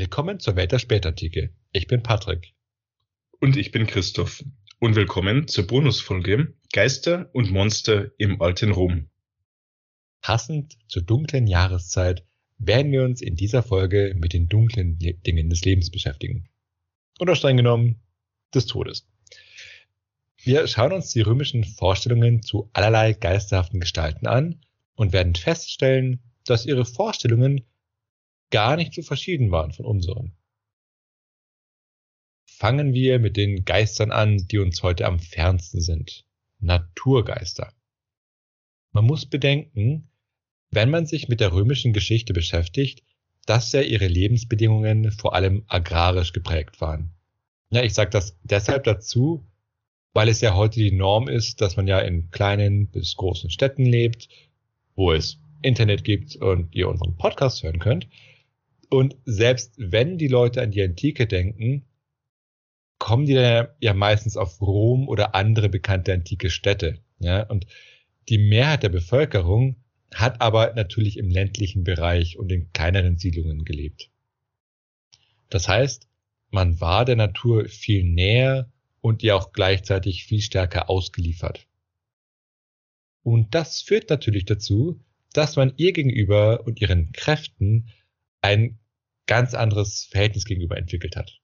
Willkommen zur Welt der Spätantike. Ich bin Patrick. Und ich bin Christoph. Und willkommen zur Bonusfolge Geister und Monster im alten Rom. Passend zur dunklen Jahreszeit werden wir uns in dieser Folge mit den dunklen Dingen des Lebens beschäftigen. Oder streng genommen des Todes. Wir schauen uns die römischen Vorstellungen zu allerlei geisterhaften Gestalten an und werden feststellen, dass ihre Vorstellungen gar nicht so verschieden waren von unseren. Fangen wir mit den Geistern an, die uns heute am fernsten sind. Naturgeister. Man muss bedenken, wenn man sich mit der römischen Geschichte beschäftigt, dass ja ihre Lebensbedingungen vor allem agrarisch geprägt waren. Ja, ich sage das deshalb dazu, weil es ja heute die Norm ist, dass man ja in kleinen bis großen Städten lebt, wo es Internet gibt und ihr unseren Podcast hören könnt. Und selbst wenn die Leute an die Antike denken, kommen die dann ja meistens auf Rom oder andere bekannte antike Städte. Ja? Und die Mehrheit der Bevölkerung hat aber natürlich im ländlichen Bereich und in kleineren Siedlungen gelebt. Das heißt, man war der Natur viel näher und ihr auch gleichzeitig viel stärker ausgeliefert. Und das führt natürlich dazu, dass man ihr gegenüber und ihren Kräften ein ganz anderes Verhältnis gegenüber entwickelt hat.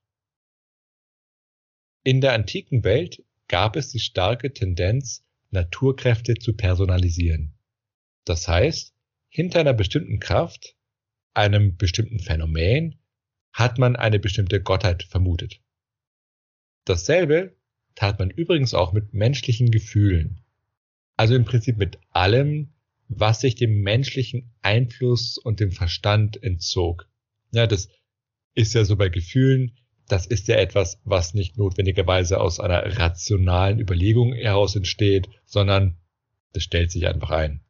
In der antiken Welt gab es die starke Tendenz, Naturkräfte zu personalisieren. Das heißt, hinter einer bestimmten Kraft, einem bestimmten Phänomen, hat man eine bestimmte Gottheit vermutet. Dasselbe tat man übrigens auch mit menschlichen Gefühlen. Also im Prinzip mit allem, was sich dem menschlichen Einfluss und dem Verstand entzog. Ja, das ist ja so bei Gefühlen, das ist ja etwas, was nicht notwendigerweise aus einer rationalen Überlegung heraus entsteht, sondern das stellt sich einfach ein.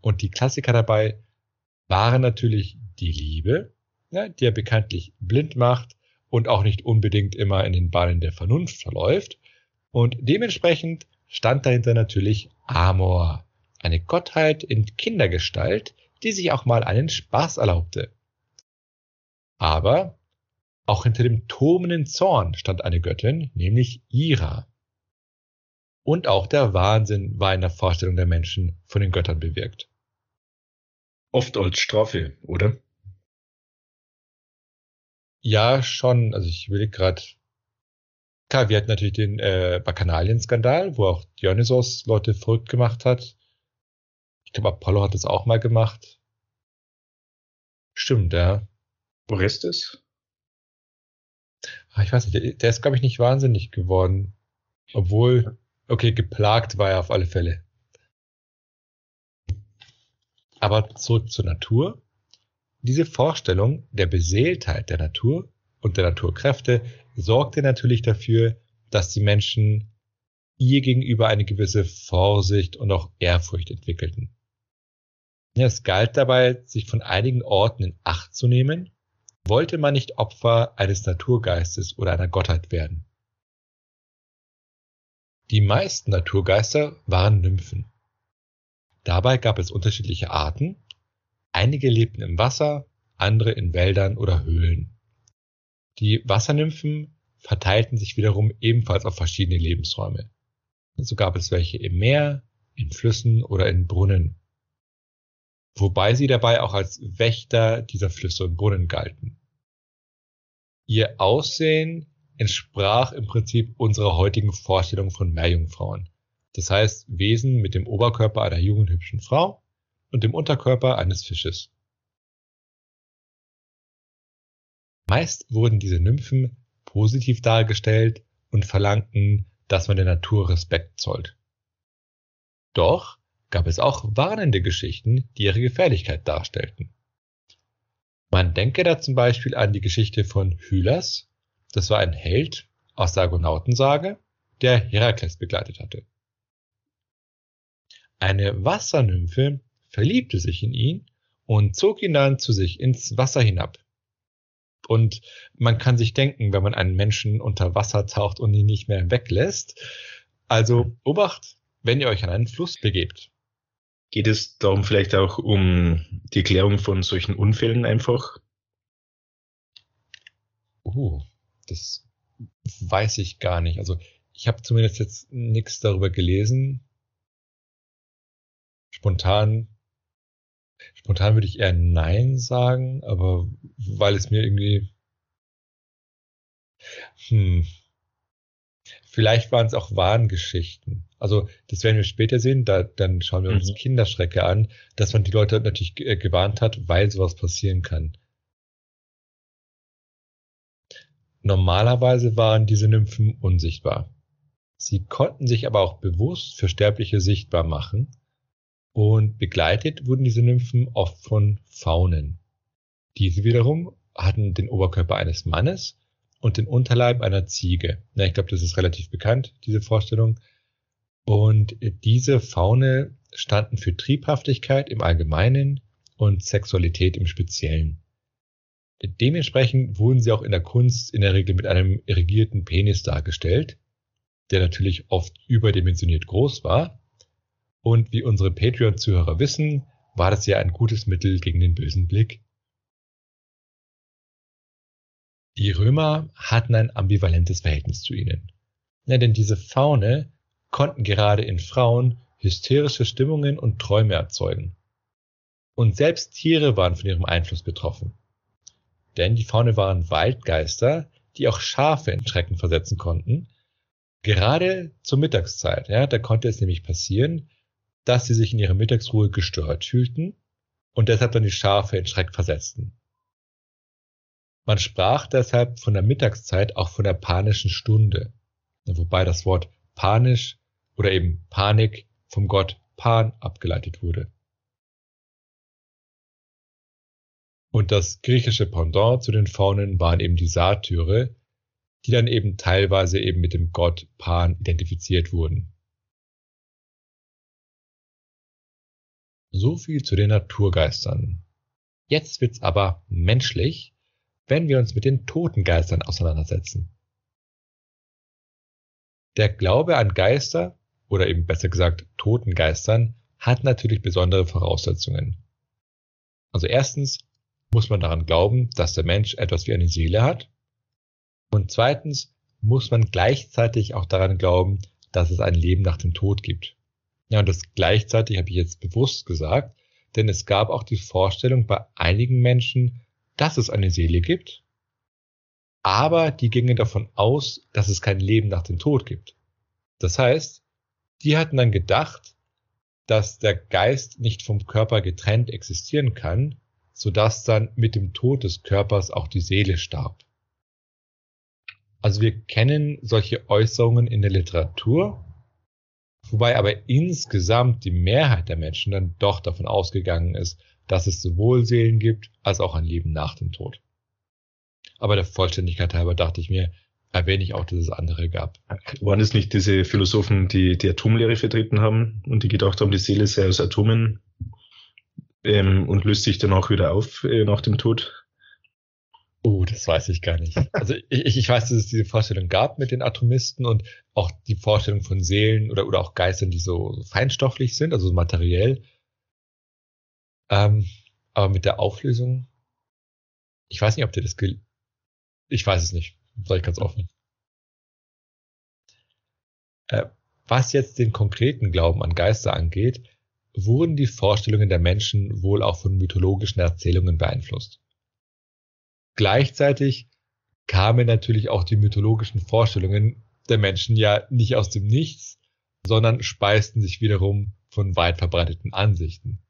Und die Klassiker dabei waren natürlich die Liebe, ja, die ja bekanntlich blind macht und auch nicht unbedingt immer in den Bahnen der Vernunft verläuft. Und dementsprechend stand dahinter natürlich Amor, eine Gottheit in Kindergestalt, die sich auch mal einen Spaß erlaubte. Aber auch hinter dem tobenden Zorn stand eine Göttin, nämlich Ira. Und auch der Wahnsinn war in der Vorstellung der Menschen von den Göttern bewirkt. Oft als Strafe, oder? Ja, schon. Also ich will gerade. Klar, wir hatten natürlich den äh, Bacchanalien-Skandal, wo auch Dionysos Leute verrückt gemacht hat. Ich glaube, Apollo hat das auch mal gemacht. Stimmt, ja. Orestes? Ah, ich weiß nicht, der, der ist, glaube ich, nicht wahnsinnig geworden. Obwohl, okay, geplagt war er auf alle Fälle. Aber zurück zur Natur. Diese Vorstellung der Beseeltheit der Natur und der Naturkräfte sorgte natürlich dafür, dass die Menschen ihr gegenüber eine gewisse Vorsicht und auch Ehrfurcht entwickelten. Es galt dabei, sich von einigen Orten in Acht zu nehmen wollte man nicht Opfer eines Naturgeistes oder einer Gottheit werden. Die meisten Naturgeister waren Nymphen. Dabei gab es unterschiedliche Arten. Einige lebten im Wasser, andere in Wäldern oder Höhlen. Die Wassernymphen verteilten sich wiederum ebenfalls auf verschiedene Lebensräume. So gab es welche im Meer, in Flüssen oder in Brunnen wobei sie dabei auch als Wächter dieser Flüsse und Brunnen galten. Ihr Aussehen entsprach im Prinzip unserer heutigen Vorstellung von Meerjungfrauen. Das heißt Wesen mit dem Oberkörper einer jungen hübschen Frau und dem Unterkörper eines Fisches. Meist wurden diese Nymphen positiv dargestellt und verlangten, dass man der Natur Respekt zollt. Doch gab es auch warnende Geschichten, die ihre Gefährlichkeit darstellten. Man denke da zum Beispiel an die Geschichte von Hylas. Das war ein Held aus der Argonautensage, der Herakles begleitet hatte. Eine Wassernymphe verliebte sich in ihn und zog ihn dann zu sich ins Wasser hinab. Und man kann sich denken, wenn man einen Menschen unter Wasser taucht und ihn nicht mehr weglässt. Also Obacht, wenn ihr euch an einen Fluss begebt. Geht es darum vielleicht auch um die Klärung von solchen Unfällen einfach? Uh, das weiß ich gar nicht. Also ich habe zumindest jetzt nichts darüber gelesen. Spontan, spontan würde ich eher Nein sagen, aber weil es mir irgendwie, hm, vielleicht waren es auch Wahngeschichten. Also das werden wir später sehen, da, dann schauen wir uns mhm. Kinderschrecke an, dass man die Leute natürlich äh, gewarnt hat, weil sowas passieren kann. Normalerweise waren diese Nymphen unsichtbar. Sie konnten sich aber auch bewusst für Sterbliche sichtbar machen und begleitet wurden diese Nymphen oft von Faunen. Diese wiederum hatten den Oberkörper eines Mannes und den Unterleib einer Ziege. Ja, ich glaube, das ist relativ bekannt, diese Vorstellung. Und diese Faune standen für Triebhaftigkeit im Allgemeinen und Sexualität im Speziellen. Dementsprechend wurden sie auch in der Kunst in der Regel mit einem irrigierten Penis dargestellt, der natürlich oft überdimensioniert groß war. Und wie unsere Patreon-Zuhörer wissen, war das ja ein gutes Mittel gegen den bösen Blick. Die Römer hatten ein ambivalentes Verhältnis zu ihnen. Ja, denn diese Faune konnten gerade in Frauen hysterische Stimmungen und Träume erzeugen. Und selbst Tiere waren von ihrem Einfluss betroffen denn die Faune waren Waldgeister, die auch Schafe in Schrecken versetzen konnten. Gerade zur Mittagszeit, ja, da konnte es nämlich passieren, dass sie sich in ihrer Mittagsruhe gestört fühlten und deshalb dann die Schafe in Schreck versetzten. Man sprach deshalb von der Mittagszeit auch von der panischen Stunde, wobei das Wort panisch oder eben Panik vom Gott Pan abgeleitet wurde. Und das griechische Pendant zu den Faunen waren eben die Satyre, die dann eben teilweise eben mit dem Gott Pan identifiziert wurden. So viel zu den Naturgeistern. Jetzt wird's aber menschlich, wenn wir uns mit den Totengeistern auseinandersetzen. Der Glaube an Geister, oder eben besser gesagt Totengeistern, hat natürlich besondere Voraussetzungen. Also erstens muss man daran glauben, dass der Mensch etwas wie eine Seele hat. Und zweitens muss man gleichzeitig auch daran glauben, dass es ein Leben nach dem Tod gibt. Ja, und das gleichzeitig habe ich jetzt bewusst gesagt, denn es gab auch die Vorstellung bei einigen Menschen, dass es eine Seele gibt, aber die gingen davon aus, dass es kein Leben nach dem Tod gibt. Das heißt, die hatten dann gedacht, dass der Geist nicht vom Körper getrennt existieren kann, sodass dann mit dem Tod des Körpers auch die Seele starb. Also wir kennen solche Äußerungen in der Literatur, wobei aber insgesamt die Mehrheit der Menschen dann doch davon ausgegangen ist, dass es sowohl Seelen gibt als auch ein Leben nach dem Tod. Aber der Vollständigkeit halber dachte ich mir, erwähne ich auch, dass es andere gab. Waren es nicht diese Philosophen, die die Atomlehre vertreten haben und die gedacht haben, die Seele sei aus Atomen ähm, und löst sich dann auch wieder auf äh, nach dem Tod. Oh, das weiß ich gar nicht. Also ich, ich weiß, dass es diese Vorstellung gab mit den Atomisten und auch die Vorstellung von Seelen oder, oder auch Geistern, die so feinstofflich sind, also materiell. Ähm, aber mit der Auflösung, ich weiß nicht, ob dir das gel Ich weiß es nicht, sage ich ganz offen. Äh, was jetzt den konkreten Glauben an Geister angeht, wurden die Vorstellungen der Menschen wohl auch von mythologischen Erzählungen beeinflusst. Gleichzeitig kamen natürlich auch die mythologischen Vorstellungen der Menschen ja nicht aus dem Nichts, sondern speisten sich wiederum von weit verbreiteten Ansichten.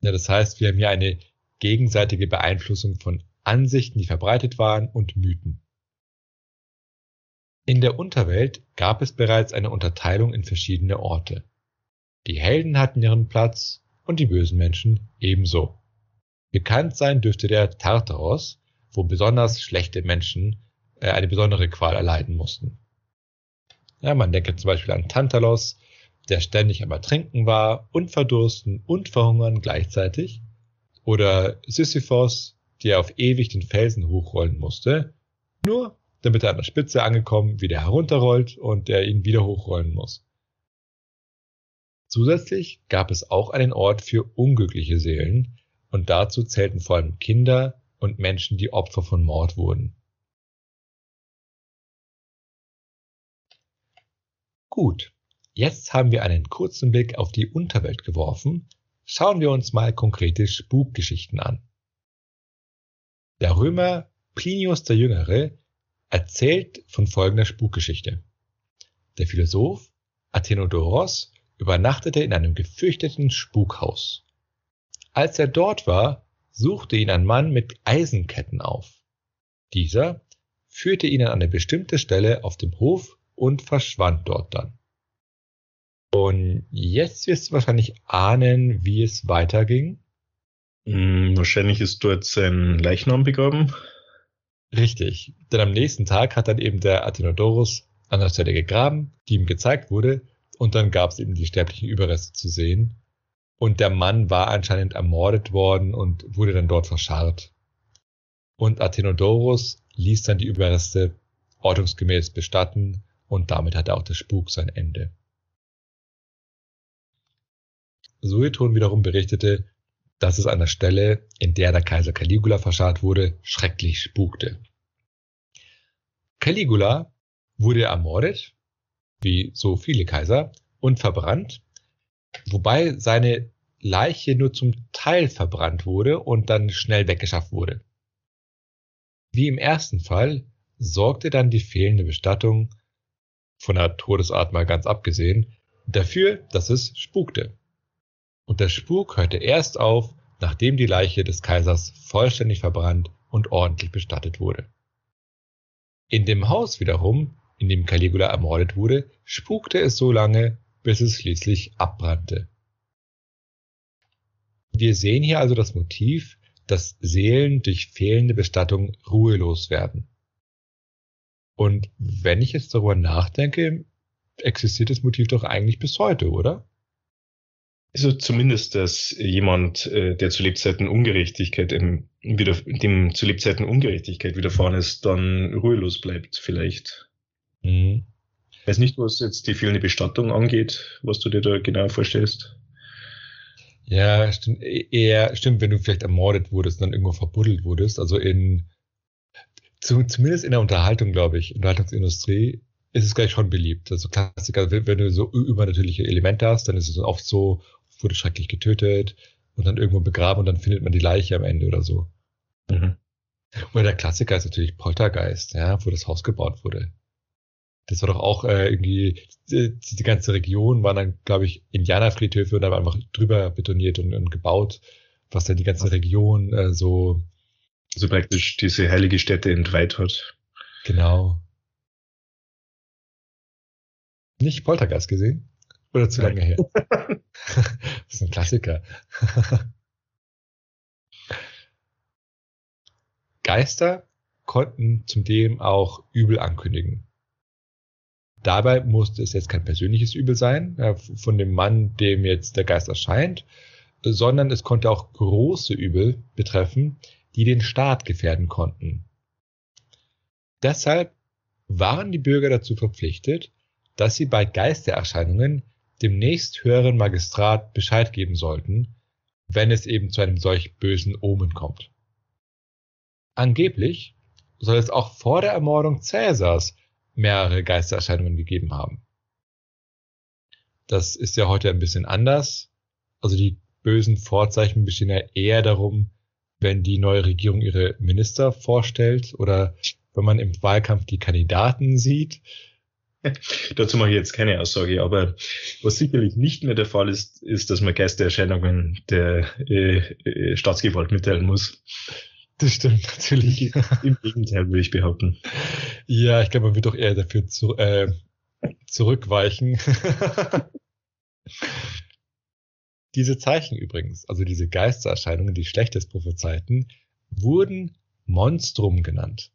Ja, das heißt, wir haben hier eine gegenseitige Beeinflussung von Ansichten, die verbreitet waren, und Mythen. In der Unterwelt gab es bereits eine Unterteilung in verschiedene Orte. Die Helden hatten ihren Platz und die bösen Menschen ebenso. Bekannt sein dürfte der Tartaros, wo besonders schlechte Menschen äh, eine besondere Qual erleiden mussten. Ja, man denke zum Beispiel an Tantalos, der ständig am Ertrinken war und verdursten und verhungern gleichzeitig. Oder Sisyphos, der auf ewig den Felsen hochrollen musste, nur damit er an der Spitze angekommen wieder herunterrollt und er ihn wieder hochrollen muss. Zusätzlich gab es auch einen Ort für unglückliche Seelen und dazu zählten vor allem Kinder und Menschen, die Opfer von Mord wurden. Gut, jetzt haben wir einen kurzen Blick auf die Unterwelt geworfen. Schauen wir uns mal konkrete Spukgeschichten an. Der Römer Plinius der Jüngere erzählt von folgender Spukgeschichte. Der Philosoph Athenodoros übernachtete in einem gefürchteten Spukhaus. Als er dort war, suchte ihn ein Mann mit Eisenketten auf. Dieser führte ihn an eine bestimmte Stelle auf dem Hof und verschwand dort dann. Und jetzt wirst du wahrscheinlich ahnen, wie es weiterging. Hm, wahrscheinlich ist dort sein Leichnam begraben. Richtig, denn am nächsten Tag hat dann eben der Athenodorus an der Stelle gegraben, die ihm gezeigt wurde, und dann gab es eben die sterblichen Überreste zu sehen. Und der Mann war anscheinend ermordet worden und wurde dann dort verscharrt. Und Athenodorus ließ dann die Überreste ordnungsgemäß bestatten und damit hatte auch der Spuk sein Ende. Sueton wiederum berichtete, dass es an der Stelle, in der der Kaiser Caligula verscharrt wurde, schrecklich spukte. Caligula wurde ermordet, wie so viele Kaiser, und verbrannt, wobei seine Leiche nur zum Teil verbrannt wurde und dann schnell weggeschafft wurde. Wie im ersten Fall sorgte dann die fehlende Bestattung, von der Todesart mal ganz abgesehen, dafür, dass es spukte. Und der Spuk hörte erst auf, nachdem die Leiche des Kaisers vollständig verbrannt und ordentlich bestattet wurde. In dem Haus wiederum, in dem Caligula ermordet wurde, spukte es so lange, bis es schließlich abbrannte. Wir sehen hier also das Motiv, dass Seelen durch fehlende Bestattung ruhelos werden. Und wenn ich jetzt darüber nachdenke, existiert das Motiv doch eigentlich bis heute, oder? Also zumindest, dass jemand, äh, der zu Lebzeiten Ungerechtigkeit im, wieder, dem zu Lebzeiten Ungerechtigkeit widerfahren ist, dann ruhelos bleibt, vielleicht. Mhm. Ich weiß nicht, was jetzt die fehlende Bestattung angeht, was du dir da genau vorstellst. Ja, stimmt. E-, eher stimmt, wenn du vielleicht ermordet wurdest, dann irgendwo verbuddelt wurdest. Also in zu, zumindest in der Unterhaltung, glaube ich, Unterhaltungsindustrie ist es gleich schon beliebt. Also Klassiker, wenn, wenn du so übernatürliche Elemente hast, dann ist es oft so, wurde schrecklich getötet und dann irgendwo begraben und dann findet man die Leiche am Ende oder so. Mhm. Oder der Klassiker ist natürlich Poltergeist, ja, wo das Haus gebaut wurde. Das war doch auch äh, irgendwie, die, die ganze Region waren dann, glaube ich, Indianerfriedhöfe und da war einfach drüber betoniert und, und gebaut, was dann die ganze Region äh, so. So praktisch diese heilige Stätte entweiht hat. Genau. Nicht Poltergeist gesehen? Oder zu lange her? das ist ein Klassiker. Geister konnten zudem auch Übel ankündigen. Dabei musste es jetzt kein persönliches Übel sein, von dem Mann, dem jetzt der Geist erscheint, sondern es konnte auch große Übel betreffen, die den Staat gefährden konnten. Deshalb waren die Bürger dazu verpflichtet, dass sie bei Geistererscheinungen dem nächsthöheren Magistrat Bescheid geben sollten, wenn es eben zu einem solch bösen Omen kommt. Angeblich soll es auch vor der Ermordung Cäsars mehrere Geistererscheinungen gegeben haben. Das ist ja heute ein bisschen anders. Also die bösen Vorzeichen bestehen ja eher darum, wenn die neue Regierung ihre Minister vorstellt oder wenn man im Wahlkampf die Kandidaten sieht. Dazu mache ich jetzt keine Aussage, aber was sicherlich nicht mehr der Fall ist, ist, dass man Geistererscheinungen der äh, äh, Staatsgewalt mitteilen muss. Das stimmt natürlich. Im Gegenteil würde ich behaupten. Ja, ich glaube, man wird doch eher dafür zu, äh, zurückweichen. diese Zeichen übrigens, also diese Geistererscheinungen, die Schlechtes prophezeiten, wurden Monstrum genannt.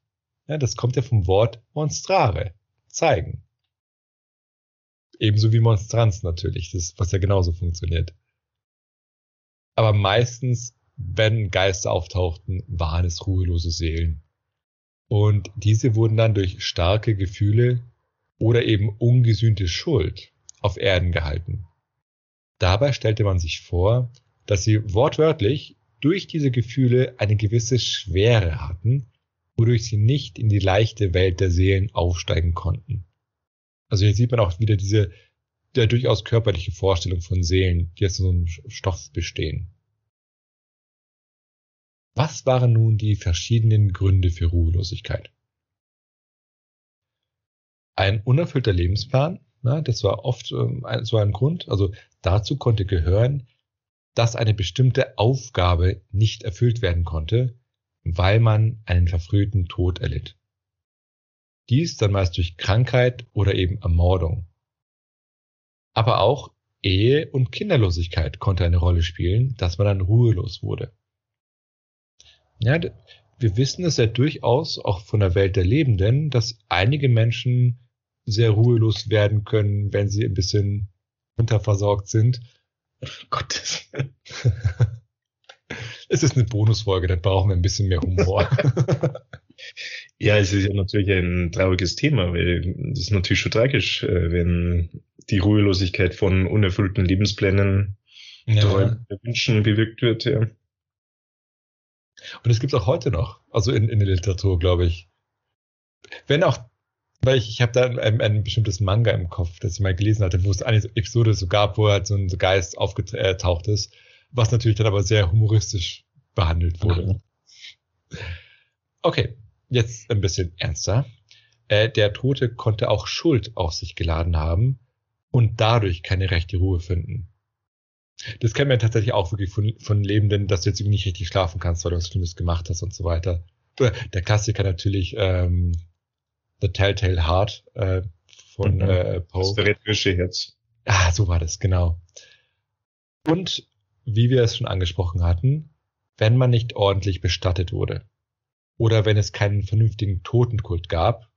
Ja, das kommt ja vom Wort monstrare, zeigen. Ebenso wie Monstranz natürlich, das, was ja genauso funktioniert. Aber meistens wenn Geister auftauchten, waren es ruhelose Seelen. Und diese wurden dann durch starke Gefühle oder eben ungesühnte Schuld auf Erden gehalten. Dabei stellte man sich vor, dass sie wortwörtlich durch diese Gefühle eine gewisse Schwere hatten, wodurch sie nicht in die leichte Welt der Seelen aufsteigen konnten. Also hier sieht man auch wieder diese der durchaus körperliche Vorstellung von Seelen, die aus so einem Stoff bestehen. Was waren nun die verschiedenen Gründe für Ruhelosigkeit? Ein unerfüllter Lebensplan, na, das war oft ähm, so ein Grund. Also dazu konnte gehören, dass eine bestimmte Aufgabe nicht erfüllt werden konnte, weil man einen verfrühten Tod erlitt. Dies dann meist durch Krankheit oder eben Ermordung. Aber auch Ehe und Kinderlosigkeit konnte eine Rolle spielen, dass man dann ruhelos wurde. Ja, wir wissen es ja durchaus auch von der Welt der Lebenden, dass einige Menschen sehr ruhelos werden können, wenn sie ein bisschen unterversorgt sind. Gottes. es ist eine Bonusfolge, dann brauchen wir ein bisschen mehr Humor. ja, es ist ja natürlich ein trauriges Thema, weil das ist natürlich schon tragisch, äh, wenn die Ruhelosigkeit von unerfüllten Lebensplänen ja. Wünschen bewirkt wird. Ja. Und es gibt es auch heute noch, also in, in der Literatur, glaube ich. Wenn auch, weil ich, ich habe da ein, ein, bestimmtes Manga im Kopf, das ich mal gelesen hatte, wo es eine Episode so gab, wo halt so ein Geist aufgetaucht ist, was natürlich dann aber sehr humoristisch behandelt wurde. Okay, jetzt ein bisschen ernster. Äh, der Tote konnte auch Schuld auf sich geladen haben und dadurch keine rechte Ruhe finden. Das kennen wir tatsächlich auch wirklich von, von Lebenden, dass du jetzt irgendwie nicht richtig schlafen kannst, weil du was Schlimmes gemacht hast und so weiter. Der Klassiker natürlich ähm, The Telltale Heart äh, von mhm. äh, Poe. Das verräterische Herz. Ah, so war das, genau. Und wie wir es schon angesprochen hatten, wenn man nicht ordentlich bestattet wurde. Oder wenn es keinen vernünftigen Totenkult gab.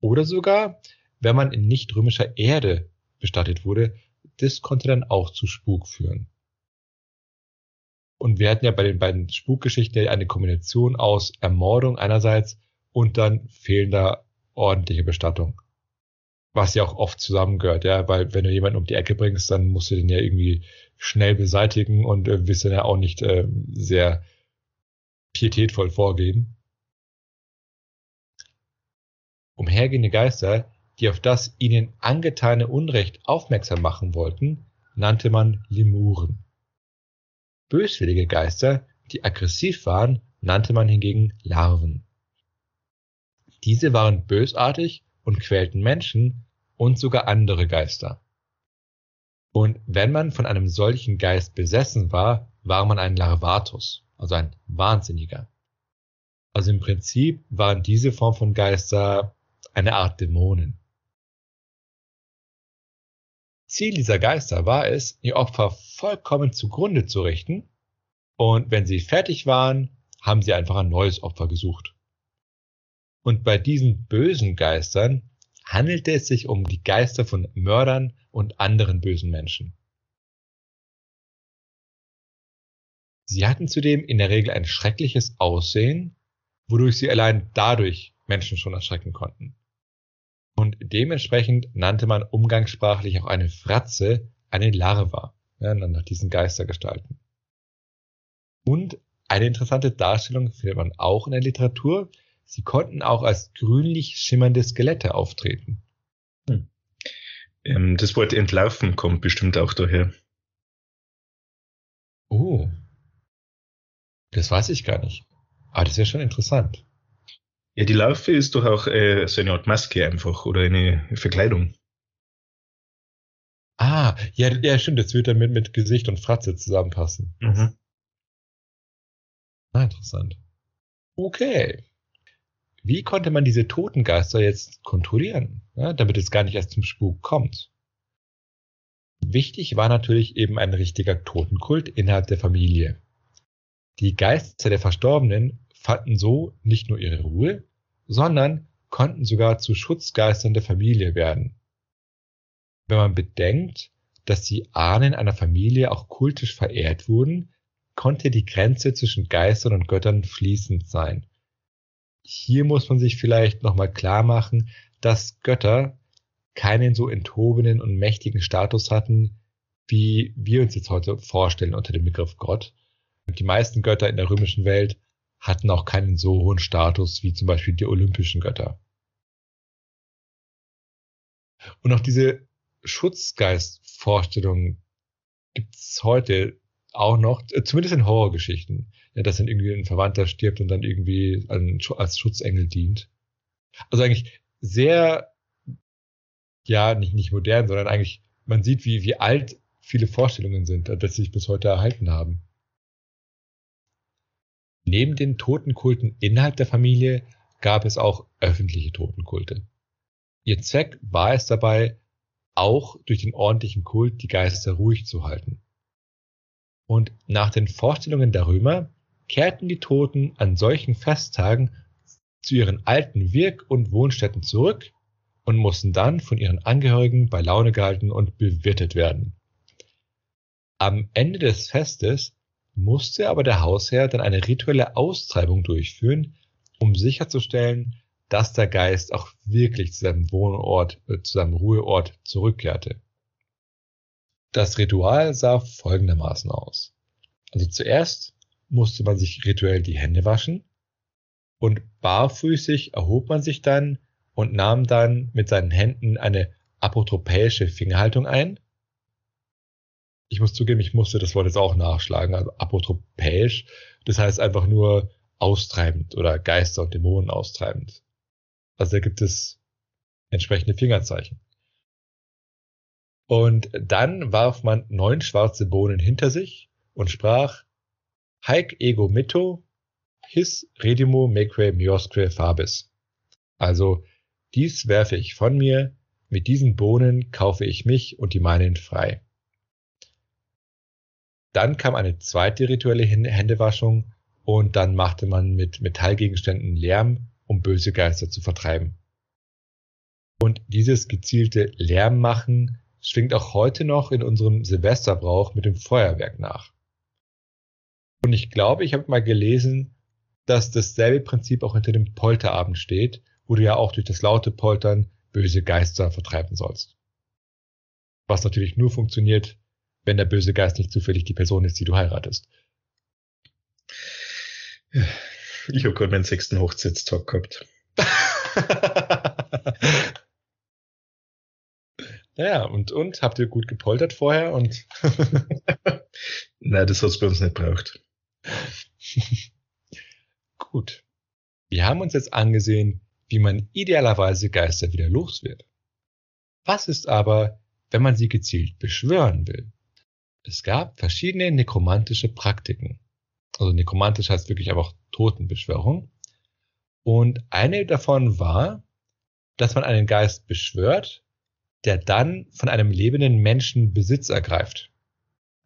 Oder sogar, wenn man in nicht römischer Erde bestattet wurde, das konnte dann auch zu Spuk führen. Und wir hatten ja bei den beiden Spukgeschichten eine Kombination aus Ermordung einerseits und dann fehlender ordentlicher Bestattung. Was ja auch oft zusammengehört, ja, weil wenn du jemanden um die Ecke bringst, dann musst du den ja irgendwie schnell beseitigen und äh, wirst dann ja auch nicht äh, sehr pietätvoll vorgehen. Umhergehende Geister die auf das ihnen angetane Unrecht aufmerksam machen wollten, nannte man Lemuren. Böswillige Geister, die aggressiv waren, nannte man hingegen Larven. Diese waren bösartig und quälten Menschen und sogar andere Geister. Und wenn man von einem solchen Geist besessen war, war man ein Larvatus, also ein Wahnsinniger. Also im Prinzip waren diese Form von Geister eine Art Dämonen. Ziel dieser Geister war es, ihr Opfer vollkommen zugrunde zu richten, und wenn sie fertig waren, haben sie einfach ein neues Opfer gesucht. Und bei diesen bösen Geistern handelte es sich um die Geister von Mördern und anderen bösen Menschen. Sie hatten zudem in der Regel ein schreckliches Aussehen, wodurch sie allein dadurch Menschen schon erschrecken konnten und dementsprechend nannte man umgangssprachlich auch eine Fratze eine Larva, ja, nach diesen Geistergestalten. Und eine interessante Darstellung findet man auch in der Literatur. Sie konnten auch als grünlich schimmernde Skelette auftreten. Hm. Ähm, das Wort entlaufen kommt bestimmt auch daher. Oh. Das weiß ich gar nicht. Aber das ist ja schon interessant. Ja, die Larve ist doch auch äh, so eine Art Maske einfach oder eine Verkleidung. Ah, ja, ja, stimmt. Das wird dann mit, mit Gesicht und Fratze zusammenpassen. Mhm. Ah, interessant. Okay. Wie konnte man diese Totengeister jetzt kontrollieren, ja, damit es gar nicht erst zum Spuk kommt? Wichtig war natürlich eben ein richtiger Totenkult innerhalb der Familie. Die Geister der Verstorbenen fanden so nicht nur ihre Ruhe, sondern konnten sogar zu Schutzgeistern der Familie werden. Wenn man bedenkt, dass die Ahnen einer Familie auch kultisch verehrt wurden, konnte die Grenze zwischen Geistern und Göttern fließend sein. Hier muss man sich vielleicht nochmal klar machen, dass Götter keinen so enthobenen und mächtigen Status hatten, wie wir uns jetzt heute vorstellen unter dem Begriff Gott. Die meisten Götter in der römischen Welt hatten auch keinen so hohen Status wie zum Beispiel die olympischen Götter. Und auch diese Schutzgeist-Vorstellung gibt es heute auch noch, äh, zumindest in Horrorgeschichten, ja, dass dann irgendwie ein Verwandter stirbt und dann irgendwie als Schutzengel dient. Also eigentlich sehr, ja, nicht, nicht modern, sondern eigentlich, man sieht, wie, wie alt viele Vorstellungen sind, dass sie sich bis heute erhalten haben. Neben den Totenkulten innerhalb der Familie gab es auch öffentliche Totenkulte. Ihr Zweck war es dabei, auch durch den ordentlichen Kult die Geister ruhig zu halten. Und nach den Vorstellungen der Römer kehrten die Toten an solchen Festtagen zu ihren alten Wirk- und Wohnstätten zurück und mussten dann von ihren Angehörigen bei Laune gehalten und bewirtet werden. Am Ende des Festes musste aber der Hausherr dann eine rituelle Austreibung durchführen, um sicherzustellen, dass der Geist auch wirklich zu seinem Wohnort, äh, zu seinem Ruheort zurückkehrte. Das Ritual sah folgendermaßen aus. Also zuerst musste man sich rituell die Hände waschen und barfüßig erhob man sich dann und nahm dann mit seinen Händen eine apotropäische Fingerhaltung ein. Ich muss zugeben, ich musste das Wort jetzt auch nachschlagen, also apotropäisch. Das heißt einfach nur austreibend oder Geister und Dämonen austreibend. Also da gibt es entsprechende Fingerzeichen. Und dann warf man neun schwarze Bohnen hinter sich und sprach Haec ego mitto, his redimo meque miosque fabis. Also, dies werfe ich von mir, mit diesen Bohnen kaufe ich mich und die meinen frei. Dann kam eine zweite rituelle Händewaschung und dann machte man mit Metallgegenständen Lärm, um böse Geister zu vertreiben. Und dieses gezielte Lärmmachen schwingt auch heute noch in unserem Silvesterbrauch mit dem Feuerwerk nach. Und ich glaube, ich habe mal gelesen, dass dasselbe Prinzip auch hinter dem Polterabend steht, wo du ja auch durch das laute Poltern böse Geister vertreiben sollst. Was natürlich nur funktioniert, wenn der böse Geist nicht zufällig die Person ist, die du heiratest. Ich habe gerade meinen sechsten Hochzeitstag gehabt. Ja, und, und? Habt ihr gut gepoltert vorher? Und Nein, das hat's bei uns nicht braucht. gut. Wir haben uns jetzt angesehen, wie man idealerweise Geister wieder los wird. Was ist aber, wenn man sie gezielt beschwören will? Es gab verschiedene nekromantische Praktiken. Also nekromantisch heißt wirklich einfach Totenbeschwörung. Und eine davon war, dass man einen Geist beschwört, der dann von einem lebenden Menschen Besitz ergreift.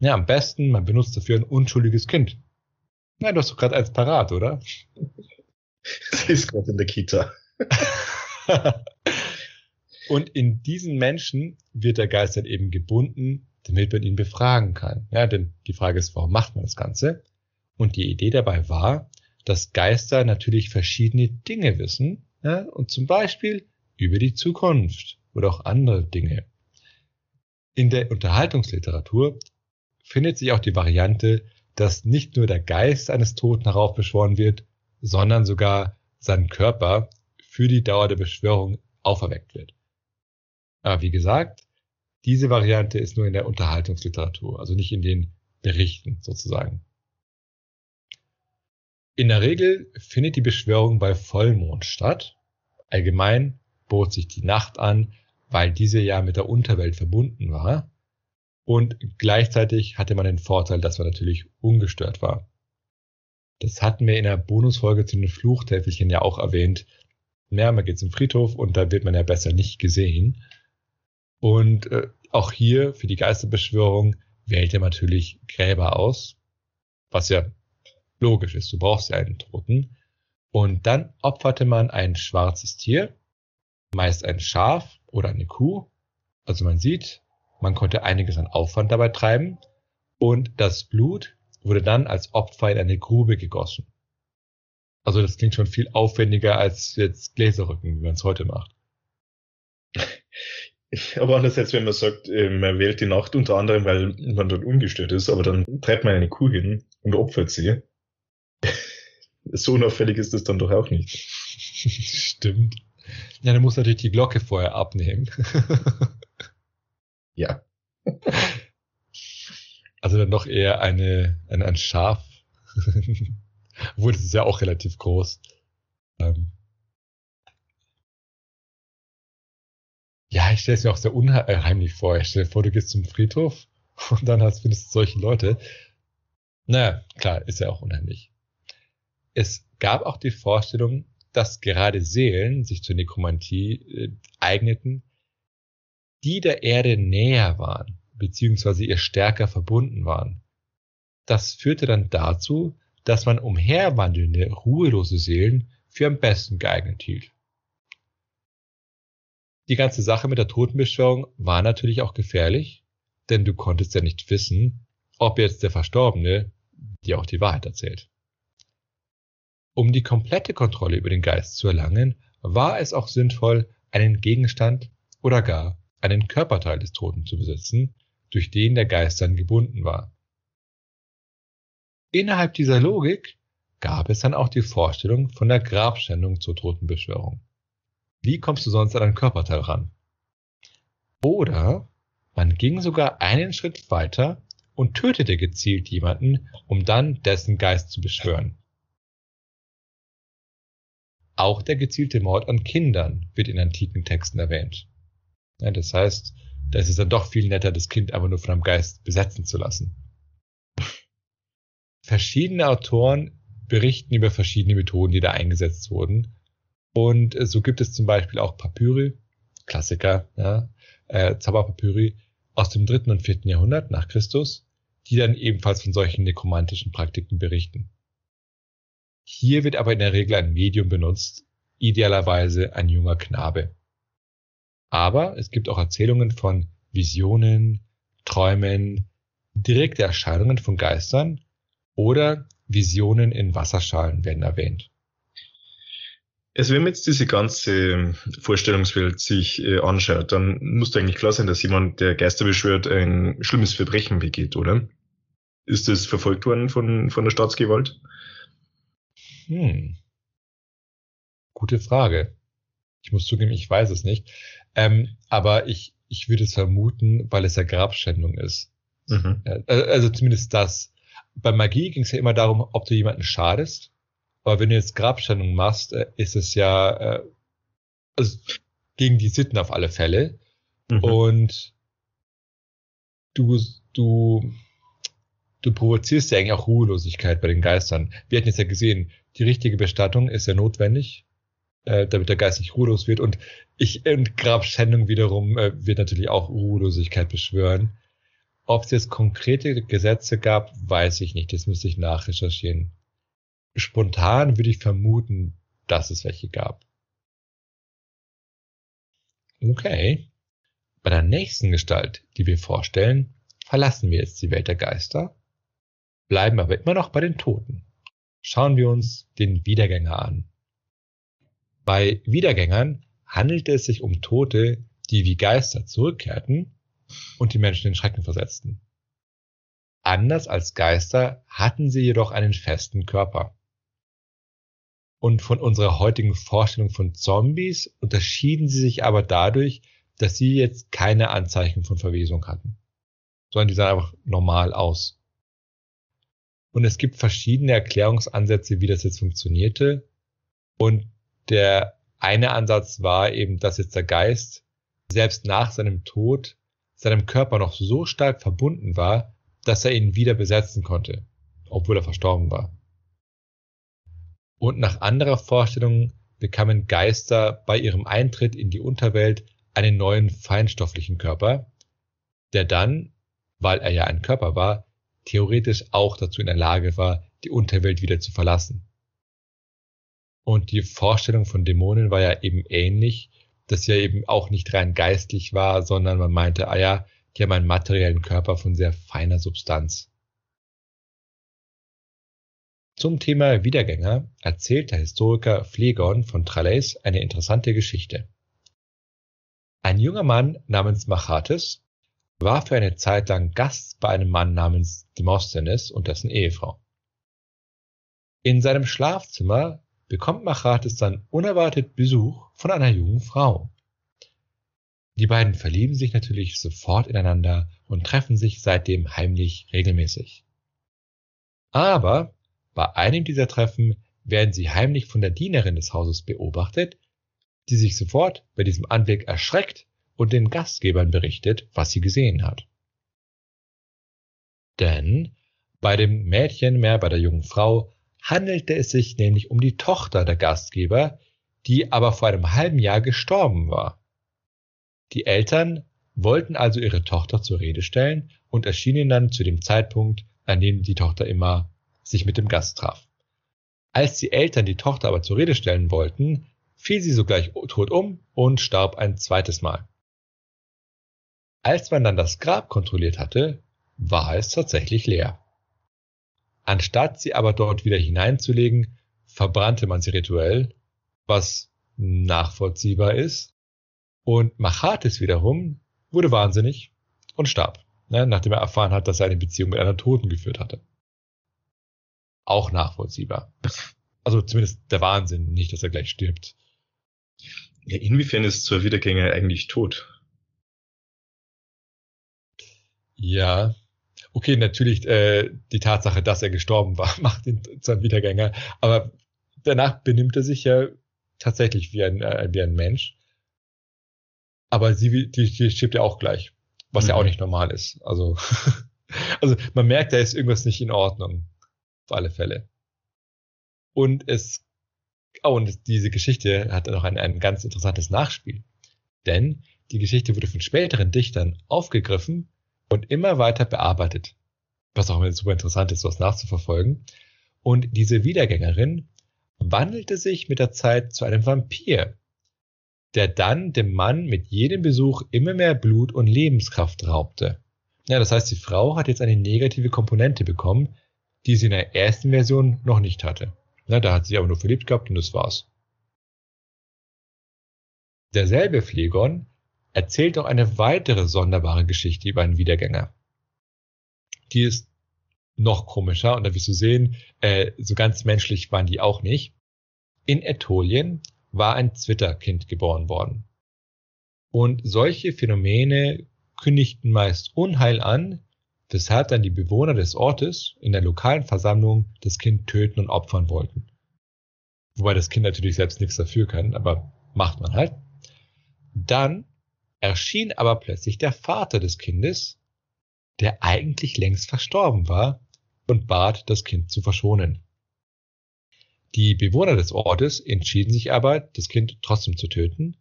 Ja, am besten, man benutzt dafür ein unschuldiges Kind. Na, du hast doch gerade eins parat, oder? Sie ist gerade in der Kita. Und in diesen Menschen wird der Geist dann eben gebunden, damit man ihn befragen kann. Ja, denn die Frage ist, warum macht man das Ganze? Und die Idee dabei war, dass Geister natürlich verschiedene Dinge wissen, ja, und zum Beispiel über die Zukunft oder auch andere Dinge. In der Unterhaltungsliteratur findet sich auch die Variante, dass nicht nur der Geist eines Toten heraufbeschworen wird, sondern sogar sein Körper für die Dauer der Beschwörung auferweckt wird. Aber wie gesagt, diese Variante ist nur in der Unterhaltungsliteratur, also nicht in den Berichten sozusagen. In der Regel findet die Beschwörung bei Vollmond statt. Allgemein bot sich die Nacht an, weil diese ja mit der Unterwelt verbunden war. Und gleichzeitig hatte man den Vorteil, dass man natürlich ungestört war. Das hatten wir in der Bonusfolge zu den Fluchtäfelchen ja auch erwähnt. Ja, man geht zum Friedhof und da wird man ja besser nicht gesehen. Und äh, auch hier für die Geisterbeschwörung wählte man natürlich Gräber aus, was ja logisch ist. Du brauchst ja einen Toten. Und dann opferte man ein schwarzes Tier, meist ein Schaf oder eine Kuh. Also man sieht, man konnte einiges an Aufwand dabei treiben und das Blut wurde dann als Opfer in eine Grube gegossen. Also das klingt schon viel aufwendiger als jetzt Gläserrücken, wie man es heute macht. Aber andererseits, wenn man sagt, äh, man wählt die Nacht unter anderem, weil man dort ungestört ist, aber dann treibt man eine Kuh hin und opfert sie. so unauffällig ist das dann doch auch nicht. Stimmt. Ja, dann muss natürlich die Glocke vorher abnehmen. ja. Also dann doch eher eine, ein, ein Schaf. Obwohl, das ist ja auch relativ groß. Ähm ja, ich stelle es mir auch sehr unheimlich vor. Ich stelle vor, du gehst zum Friedhof und dann hast, findest du solche Leute. Naja, klar, ist ja auch unheimlich. Es gab auch die Vorstellung, dass gerade Seelen sich zur Nekromantie äh, eigneten, die der Erde näher waren, beziehungsweise ihr stärker verbunden waren. Das führte dann dazu, dass man umherwandelnde, ruhelose Seelen für am besten geeignet hielt. Die ganze Sache mit der Totenbeschwörung war natürlich auch gefährlich, denn du konntest ja nicht wissen, ob jetzt der Verstorbene dir auch die Wahrheit erzählt. Um die komplette Kontrolle über den Geist zu erlangen, war es auch sinnvoll, einen Gegenstand oder gar einen Körperteil des Toten zu besitzen, durch den der Geist dann gebunden war. Innerhalb dieser Logik gab es dann auch die Vorstellung von der Grabschändung zur Totenbeschwörung. Wie kommst du sonst an ein Körperteil ran? Oder man ging sogar einen Schritt weiter und tötete gezielt jemanden, um dann dessen Geist zu beschwören. Auch der gezielte Mord an Kindern wird in antiken Texten erwähnt. Ja, das heißt, da ist es dann doch viel netter, das Kind einfach nur von einem Geist besetzen zu lassen. Verschiedene Autoren berichten über verschiedene Methoden, die da eingesetzt wurden. Und äh, so gibt es zum Beispiel auch Papyri, Klassiker, ja, äh, Zauberpapyri aus dem dritten und vierten Jahrhundert nach Christus, die dann ebenfalls von solchen nekromantischen Praktiken berichten. Hier wird aber in der Regel ein Medium benutzt, idealerweise ein junger Knabe. Aber es gibt auch Erzählungen von Visionen, Träumen, direkte Erscheinungen von Geistern oder Visionen in Wasserschalen werden erwähnt. Also wenn man jetzt diese ganze Vorstellungswelt sich äh, anschaut, dann muss da eigentlich klar sein, dass jemand, der Geister beschwört, ein schlimmes Verbrechen begeht, oder? Ist das verfolgt worden von, von der Staatsgewalt? Hm. Gute Frage. Ich muss zugeben, ich weiß es nicht. Ähm, aber ich, ich würde es vermuten, weil es ja Grabschändung ist. Mhm. Also zumindest das. Bei Magie ging es ja immer darum, ob du jemanden schadest. Aber wenn du jetzt Grabschändung machst, äh, ist es ja äh, also gegen die Sitten auf alle Fälle. Mhm. Und du, du, du provozierst ja eigentlich auch Ruhelosigkeit bei den Geistern. Wir hatten jetzt ja gesehen, die richtige Bestattung ist ja notwendig, äh, damit der Geist nicht ruhelos wird. Und ich und Grabschändung wiederum äh, wird natürlich auch Ruhelosigkeit beschwören. Ob es jetzt konkrete Gesetze gab, weiß ich nicht. Das müsste ich nachrecherchieren. Spontan würde ich vermuten, dass es welche gab. Okay. Bei der nächsten Gestalt, die wir vorstellen, verlassen wir jetzt die Welt der Geister, bleiben aber immer noch bei den Toten. Schauen wir uns den Wiedergänger an. Bei Wiedergängern handelte es sich um Tote, die wie Geister zurückkehrten und die Menschen in Schrecken versetzten. Anders als Geister hatten sie jedoch einen festen Körper. Und von unserer heutigen Vorstellung von Zombies unterschieden sie sich aber dadurch, dass sie jetzt keine Anzeichen von Verwesung hatten, sondern die sahen einfach normal aus. Und es gibt verschiedene Erklärungsansätze, wie das jetzt funktionierte. Und der eine Ansatz war eben, dass jetzt der Geist selbst nach seinem Tod seinem Körper noch so stark verbunden war, dass er ihn wieder besetzen konnte, obwohl er verstorben war. Und nach anderer Vorstellung bekamen Geister bei ihrem Eintritt in die Unterwelt einen neuen feinstofflichen Körper, der dann, weil er ja ein Körper war, theoretisch auch dazu in der Lage war, die Unterwelt wieder zu verlassen. Und die Vorstellung von Dämonen war ja eben ähnlich, dass ja eben auch nicht rein geistlich war, sondern man meinte, ah ja, die haben einen materiellen Körper von sehr feiner Substanz. Zum Thema Wiedergänger erzählt der Historiker Phlegon von Tralles eine interessante Geschichte. Ein junger Mann namens Machates war für eine Zeit lang Gast bei einem Mann namens Demosthenes und dessen Ehefrau. In seinem Schlafzimmer bekommt Machates dann unerwartet Besuch von einer jungen Frau. Die beiden verlieben sich natürlich sofort ineinander und treffen sich seitdem heimlich regelmäßig. Aber bei einem dieser Treffen werden sie heimlich von der Dienerin des Hauses beobachtet, die sich sofort bei diesem Anblick erschreckt und den Gastgebern berichtet, was sie gesehen hat. Denn bei dem Mädchen mehr bei der jungen Frau handelte es sich nämlich um die Tochter der Gastgeber, die aber vor einem halben Jahr gestorben war. Die Eltern wollten also ihre Tochter zur Rede stellen und erschienen dann zu dem Zeitpunkt, an dem die Tochter immer sich mit dem Gast traf. Als die Eltern die Tochter aber zur Rede stellen wollten, fiel sie sogleich tot um und starb ein zweites Mal. Als man dann das Grab kontrolliert hatte, war es tatsächlich leer. Anstatt sie aber dort wieder hineinzulegen, verbrannte man sie rituell, was nachvollziehbar ist. Und Machates wiederum wurde wahnsinnig und starb, ne, nachdem er erfahren hat, dass er eine Beziehung mit einer Toten geführt hatte. Auch nachvollziehbar. Also zumindest der Wahnsinn, nicht, dass er gleich stirbt. Ja, inwiefern ist zur Wiedergänger eigentlich tot? Ja, okay, natürlich äh, die Tatsache, dass er gestorben war, macht ihn zu einem Wiedergänger, aber danach benimmt er sich ja tatsächlich wie ein, äh, wie ein Mensch. Aber sie, die, die stirbt ja auch gleich, was mhm. ja auch mhm. nicht normal ist. Also, also man merkt, da ist irgendwas nicht in Ordnung. Auf alle Fälle. Und es, oh, und diese Geschichte hat noch ein, ein ganz interessantes Nachspiel. Denn die Geschichte wurde von späteren Dichtern aufgegriffen und immer weiter bearbeitet. Was auch immer super interessant ist, was nachzuverfolgen. Und diese Wiedergängerin wandelte sich mit der Zeit zu einem Vampir, der dann dem Mann mit jedem Besuch immer mehr Blut und Lebenskraft raubte. Ja, das heißt, die Frau hat jetzt eine negative Komponente bekommen, die sie in der ersten Version noch nicht hatte. Ja, da hat sie aber nur verliebt gehabt und das war's. Derselbe Phlegon erzählt auch eine weitere sonderbare Geschichte über einen Wiedergänger. Die ist noch komischer und da wirst du sehen, äh, so ganz menschlich waren die auch nicht. In Ätolien war ein Zwitterkind geboren worden. Und solche Phänomene kündigten meist Unheil an, weshalb dann die Bewohner des Ortes in der lokalen Versammlung das Kind töten und opfern wollten. Wobei das Kind natürlich selbst nichts dafür kann, aber macht man halt. Dann erschien aber plötzlich der Vater des Kindes, der eigentlich längst verstorben war, und bat, das Kind zu verschonen. Die Bewohner des Ortes entschieden sich aber, das Kind trotzdem zu töten,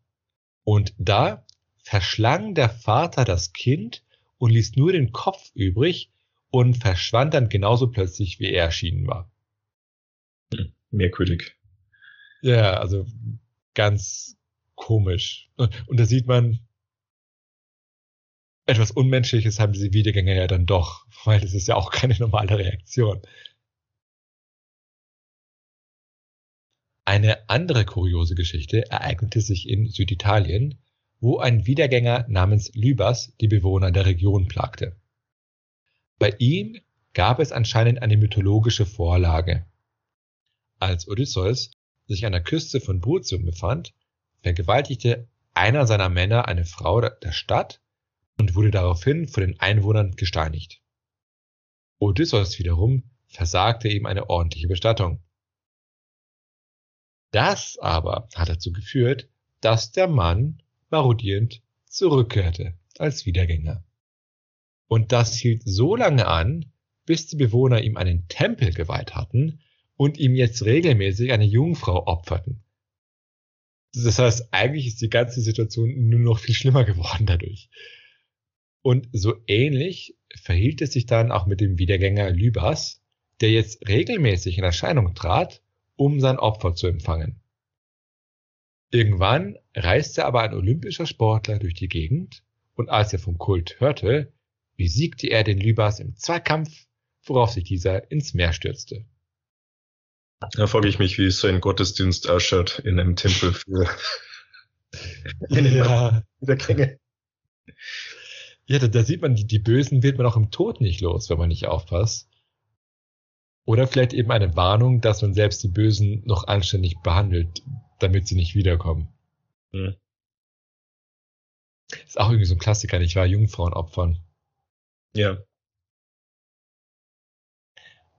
und da verschlang der Vater das Kind und ließ nur den Kopf übrig und verschwand dann genauso plötzlich, wie er erschienen war. Merkwürdig. Ja, also ganz komisch. Und da sieht man, etwas Unmenschliches haben diese Wiedergänger ja dann doch, weil das ist ja auch keine normale Reaktion. Eine andere kuriose Geschichte ereignete sich in Süditalien, wo ein Wiedergänger namens Lybas die Bewohner der Region plagte. Bei ihm gab es anscheinend eine mythologische Vorlage. Als Odysseus sich an der Küste von Brutium befand, vergewaltigte einer seiner Männer eine Frau der Stadt und wurde daraufhin von den Einwohnern gesteinigt. Odysseus wiederum versagte ihm eine ordentliche Bestattung. Das aber hat dazu geführt, dass der Mann marodierend zurückkehrte als Wiedergänger. Und das hielt so lange an, bis die Bewohner ihm einen Tempel geweiht hatten und ihm jetzt regelmäßig eine Jungfrau opferten. Das heißt, eigentlich ist die ganze Situation nur noch viel schlimmer geworden dadurch. Und so ähnlich verhielt es sich dann auch mit dem Wiedergänger Lybas, der jetzt regelmäßig in Erscheinung trat, um sein Opfer zu empfangen. Irgendwann reiste aber ein olympischer Sportler durch die Gegend und als er vom Kult hörte, besiegte er den Lybas im Zweikampf, worauf sich dieser ins Meer stürzte. Da frage ich mich, wie so ein Gottesdienst ausschaut in einem Tempel für ja. Wiedergänge. Ja, da, da sieht man, die, die Bösen wird man auch im Tod nicht los, wenn man nicht aufpasst. Oder vielleicht eben eine Warnung, dass man selbst die Bösen noch anständig behandelt, damit sie nicht wiederkommen. Hm. Ist auch irgendwie so ein Klassiker, nicht wahr? Jungfrauen opfern. Ja.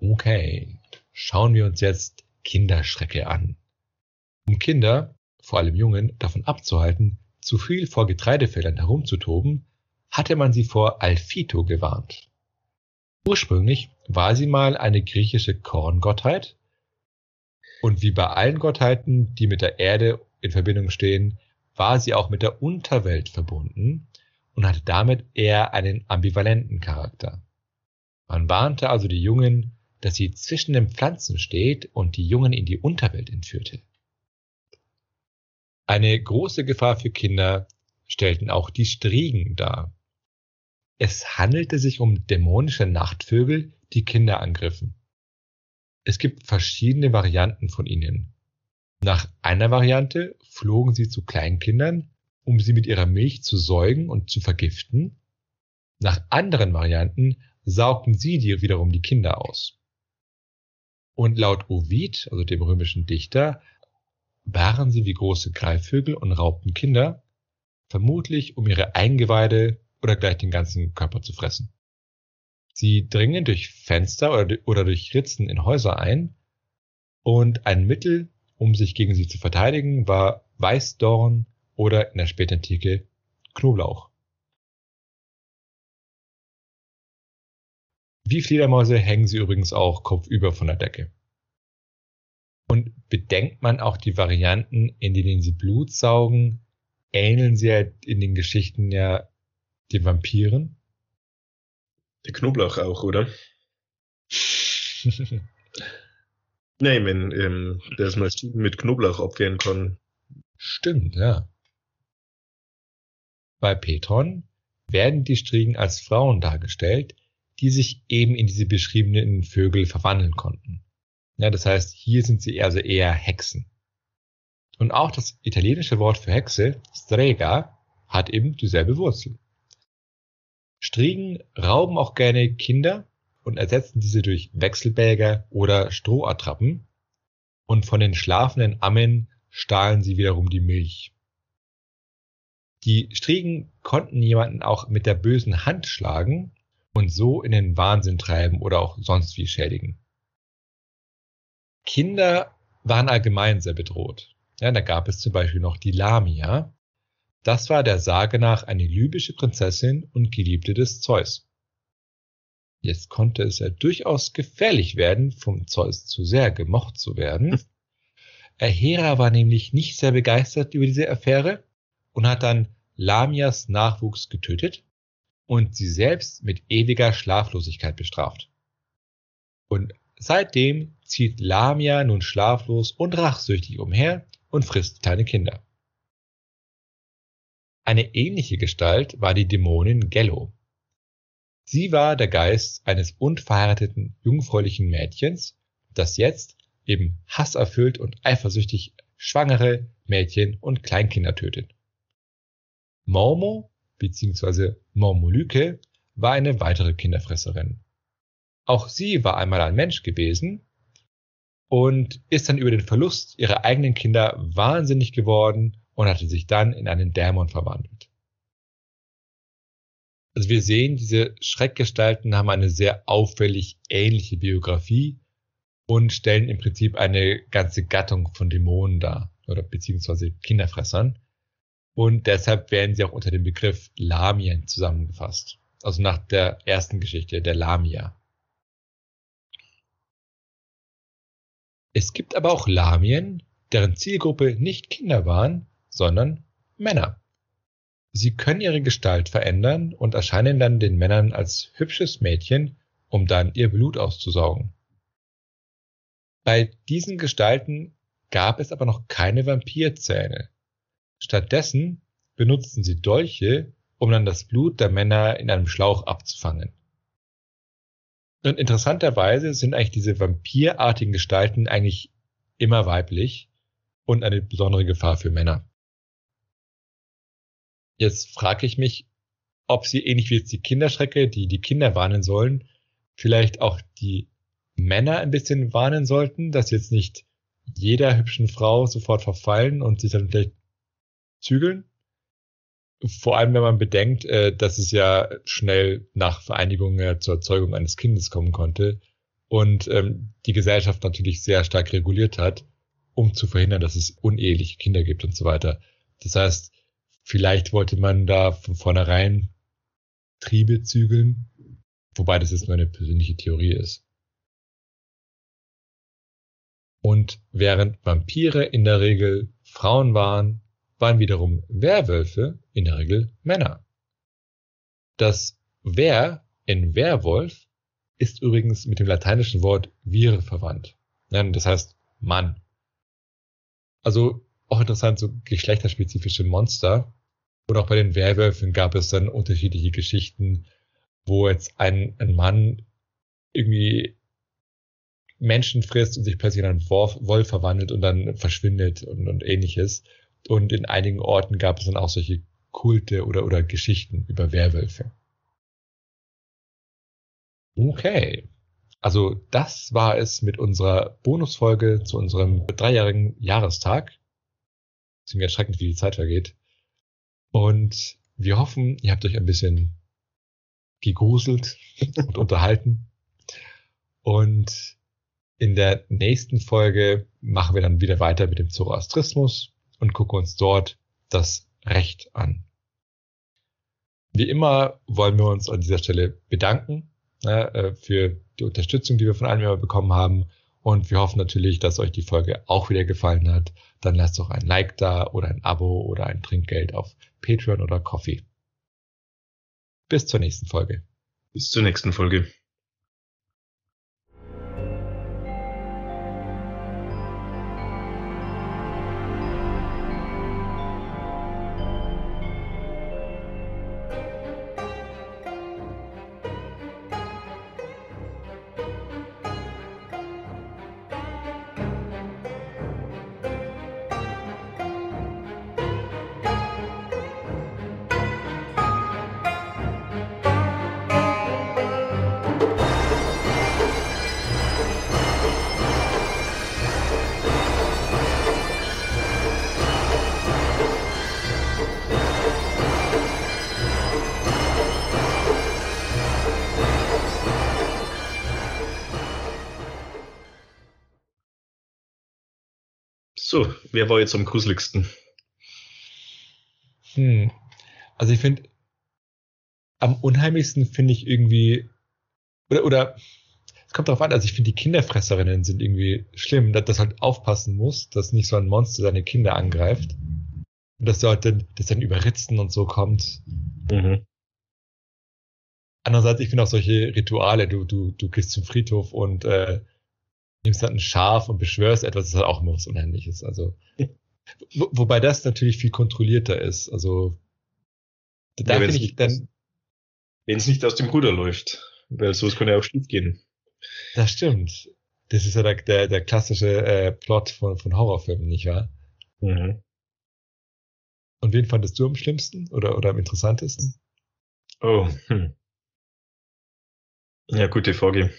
Okay. Schauen wir uns jetzt Kinderschrecke an. Um Kinder, vor allem Jungen, davon abzuhalten, zu viel vor Getreidefeldern herumzutoben, hatte man sie vor Alfito gewarnt. Ursprünglich war sie mal eine griechische Korngottheit und wie bei allen Gottheiten, die mit der Erde in Verbindung stehen, war sie auch mit der Unterwelt verbunden und hatte damit eher einen ambivalenten Charakter. Man warnte also die Jungen, dass sie zwischen den Pflanzen steht und die Jungen in die Unterwelt entführte. Eine große Gefahr für Kinder stellten auch die Striegen dar. Es handelte sich um dämonische Nachtvögel, die Kinder angriffen. Es gibt verschiedene Varianten von ihnen. Nach einer Variante flogen sie zu Kleinkindern, um sie mit ihrer Milch zu säugen und zu vergiften. Nach anderen Varianten saugten sie dir wiederum die Kinder aus. Und laut Ovid, also dem römischen Dichter, waren sie wie große Greifvögel und raubten Kinder, vermutlich um ihre Eingeweide oder gleich den ganzen Körper zu fressen. Sie dringen durch Fenster oder, oder durch Ritzen in Häuser ein und ein Mittel, um sich gegen sie zu verteidigen, war Weißdorn oder in der Spätantike Knoblauch. Wie Fledermäuse hängen sie übrigens auch kopfüber von der Decke. Und bedenkt man auch die Varianten, in denen sie Blut saugen, ähneln sie ja in den Geschichten ja den Vampiren. Der Knoblauch auch, oder? Nein, wenn ähm, das mal mit Knoblauch abwehren kann. Stimmt, ja. Bei Petron werden die Striegen als Frauen dargestellt, die sich eben in diese beschriebenen Vögel verwandeln konnten. Ja, das heißt, hier sind sie also eher Hexen. Und auch das italienische Wort für Hexe, strega, hat eben dieselbe Wurzel. Striegen rauben auch gerne Kinder und ersetzen diese durch Wechselbälger oder Strohattrappen. Und von den schlafenden Ammen stahlen sie wiederum die Milch. Die Striegen konnten jemanden auch mit der bösen Hand schlagen und so in den Wahnsinn treiben oder auch sonst wie schädigen. Kinder waren allgemein sehr bedroht. Ja, da gab es zum Beispiel noch die Lamia. Das war der Sage nach eine libysche Prinzessin und Geliebte des Zeus. Jetzt konnte es ja durchaus gefährlich werden, vom Zeus zu sehr gemocht zu werden. Hera war nämlich nicht sehr begeistert über diese Affäre und hat dann Lamias Nachwuchs getötet und sie selbst mit ewiger Schlaflosigkeit bestraft. Und seitdem zieht Lamia nun schlaflos und rachsüchtig umher und frisst kleine Kinder. Eine ähnliche Gestalt war die Dämonin Gello. Sie war der Geist eines unverheirateten jungfräulichen Mädchens, das jetzt eben hasserfüllt und eifersüchtig schwangere Mädchen und Kleinkinder tötet. Mormo bzw. Mormolyke war eine weitere Kinderfresserin. Auch sie war einmal ein Mensch gewesen und ist dann über den Verlust ihrer eigenen Kinder wahnsinnig geworden und hatte sich dann in einen Dämon verwandelt. Also wir sehen, diese Schreckgestalten haben eine sehr auffällig ähnliche Biografie und stellen im Prinzip eine ganze Gattung von Dämonen dar oder beziehungsweise Kinderfressern. Und deshalb werden sie auch unter dem Begriff Lamien zusammengefasst. Also nach der ersten Geschichte, der Lamia. Es gibt aber auch Lamien, deren Zielgruppe nicht Kinder waren, sondern Männer. Sie können ihre Gestalt verändern und erscheinen dann den Männern als hübsches Mädchen, um dann ihr Blut auszusaugen. Bei diesen Gestalten gab es aber noch keine Vampirzähne. Stattdessen benutzten sie Dolche, um dann das Blut der Männer in einem Schlauch abzufangen. Und interessanterweise sind eigentlich diese vampirartigen Gestalten eigentlich immer weiblich und eine besondere Gefahr für Männer. Jetzt frage ich mich, ob sie ähnlich wie jetzt die Kinderschrecke, die die Kinder warnen sollen, vielleicht auch die Männer ein bisschen warnen sollten, dass jetzt nicht jeder hübschen Frau sofort verfallen und sich dann vielleicht zügeln. Vor allem, wenn man bedenkt, äh, dass es ja schnell nach Vereinigung zur Erzeugung eines Kindes kommen konnte und ähm, die Gesellschaft natürlich sehr stark reguliert hat, um zu verhindern, dass es uneheliche Kinder gibt und so weiter. Das heißt, vielleicht wollte man da von vornherein Triebe zügeln, wobei das jetzt nur eine persönliche Theorie ist. Und während Vampire in der Regel Frauen waren, waren wiederum Werwölfe in der Regel Männer. Das Wer in Werwolf ist übrigens mit dem lateinischen Wort vire verwandt. Das heißt Mann. Also auch interessant, so geschlechterspezifische Monster. Und auch bei den Werwölfen gab es dann unterschiedliche Geschichten, wo jetzt ein, ein Mann irgendwie Menschen frisst und sich plötzlich in einen Wolf verwandelt und dann verschwindet und, und ähnliches. Und in einigen Orten gab es dann auch solche Kulte oder, oder Geschichten über Werwölfe. Okay. Also das war es mit unserer Bonusfolge zu unserem dreijährigen Jahrestag. Ziemlich erschreckend, wie die Zeit vergeht. Und wir hoffen, ihr habt euch ein bisschen gegruselt und unterhalten. Und in der nächsten Folge machen wir dann wieder weiter mit dem Zoroastrismus und gucken uns dort das Recht an. Wie immer wollen wir uns an dieser Stelle bedanken äh, für die Unterstützung, die wir von allen immer bekommen haben. Und wir hoffen natürlich, dass euch die Folge auch wieder gefallen hat. Dann lasst doch ein Like da oder ein Abo oder ein Trinkgeld auf Patreon oder Coffee. Bis zur nächsten Folge. Bis zur nächsten Folge. So, wer war jetzt am gruseligsten? Hm. Also ich finde, am unheimlichsten finde ich irgendwie, oder, oder, es kommt darauf an, also ich finde die Kinderfresserinnen sind irgendwie schlimm, dass das halt aufpassen muss, dass nicht so ein Monster seine Kinder angreift. Und dass halt dann, das dann überritzen und so kommt. Mhm. Andererseits, ich finde auch solche Rituale, du, du, du gehst zum Friedhof und äh, nimmst halt ein Schaf und beschwörst etwas, ist halt auch immer was Unheimliches. Also, wo, wobei das natürlich viel kontrollierter ist. Also, da ja, finde ich dann. Wenn es nicht aus dem Ruder läuft, weil sowas kann ja auch schief gehen. Das stimmt. Das ist ja der, der, der klassische äh, Plot von, von Horrorfilmen, nicht wahr? Mhm. Und wen fandest du am schlimmsten oder, oder am interessantesten? Oh, hm. Ja, gute Frage.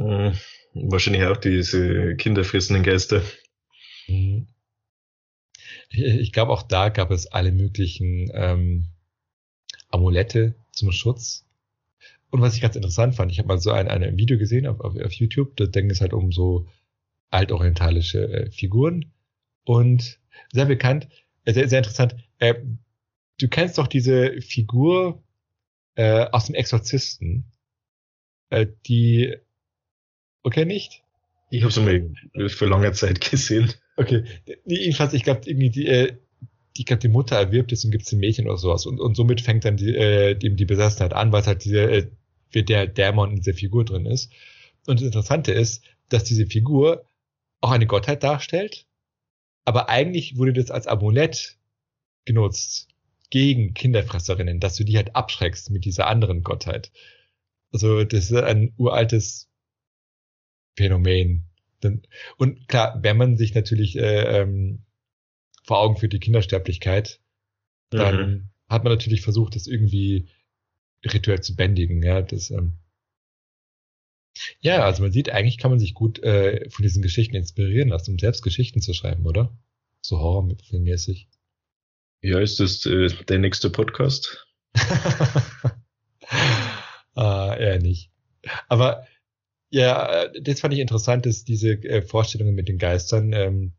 Hm, wahrscheinlich auch diese kinderfressenden Geister. Mhm. Ich glaube, auch da gab es alle möglichen ähm, Amulette zum Schutz. Und was ich ganz interessant fand, ich habe mal so ein, ein Video gesehen auf, auf, auf YouTube, da ging es halt um so altorientalische äh, Figuren. Und sehr bekannt, äh, sehr, sehr interessant, äh, du kennst doch diese Figur äh, aus dem Exorzisten, äh, die Okay, nicht? Ich habe es mal für lange Zeit gesehen. Okay, jedenfalls, ich glaube, irgendwie die, äh, die, glaub, die Mutter erwirbt es und gibt es ein Mädchen oder sowas. Und, und somit fängt dann die, äh, die, die Besessenheit an, weil es halt diese, äh, wie der Dämon in dieser Figur drin ist. Und das Interessante ist, dass diese Figur auch eine Gottheit darstellt, aber eigentlich wurde das als Amulett genutzt gegen Kinderfresserinnen, dass du die halt abschreckst mit dieser anderen Gottheit. Also das ist ein uraltes Phänomen. Und klar, wenn man sich natürlich äh, ähm, vor Augen führt die Kindersterblichkeit, dann mhm. hat man natürlich versucht, das irgendwie rituell zu bändigen. Ja, das, ähm, Ja, also man sieht, eigentlich kann man sich gut äh, von diesen Geschichten inspirieren lassen, um selbst Geschichten zu schreiben, oder? So horrorfilmmäßig. Ja, ist das äh, der nächste Podcast? ah, eher nicht. Aber ja, das fand ich interessant, dass diese äh, Vorstellungen mit den Geistern, ähm,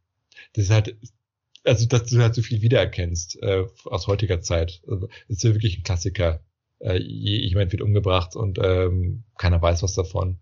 das ist halt, also dass du halt so viel wiedererkennst äh, aus heutiger Zeit. Also, das ist ja wirklich ein Klassiker. Äh, jemand wird umgebracht und ähm, keiner weiß was davon.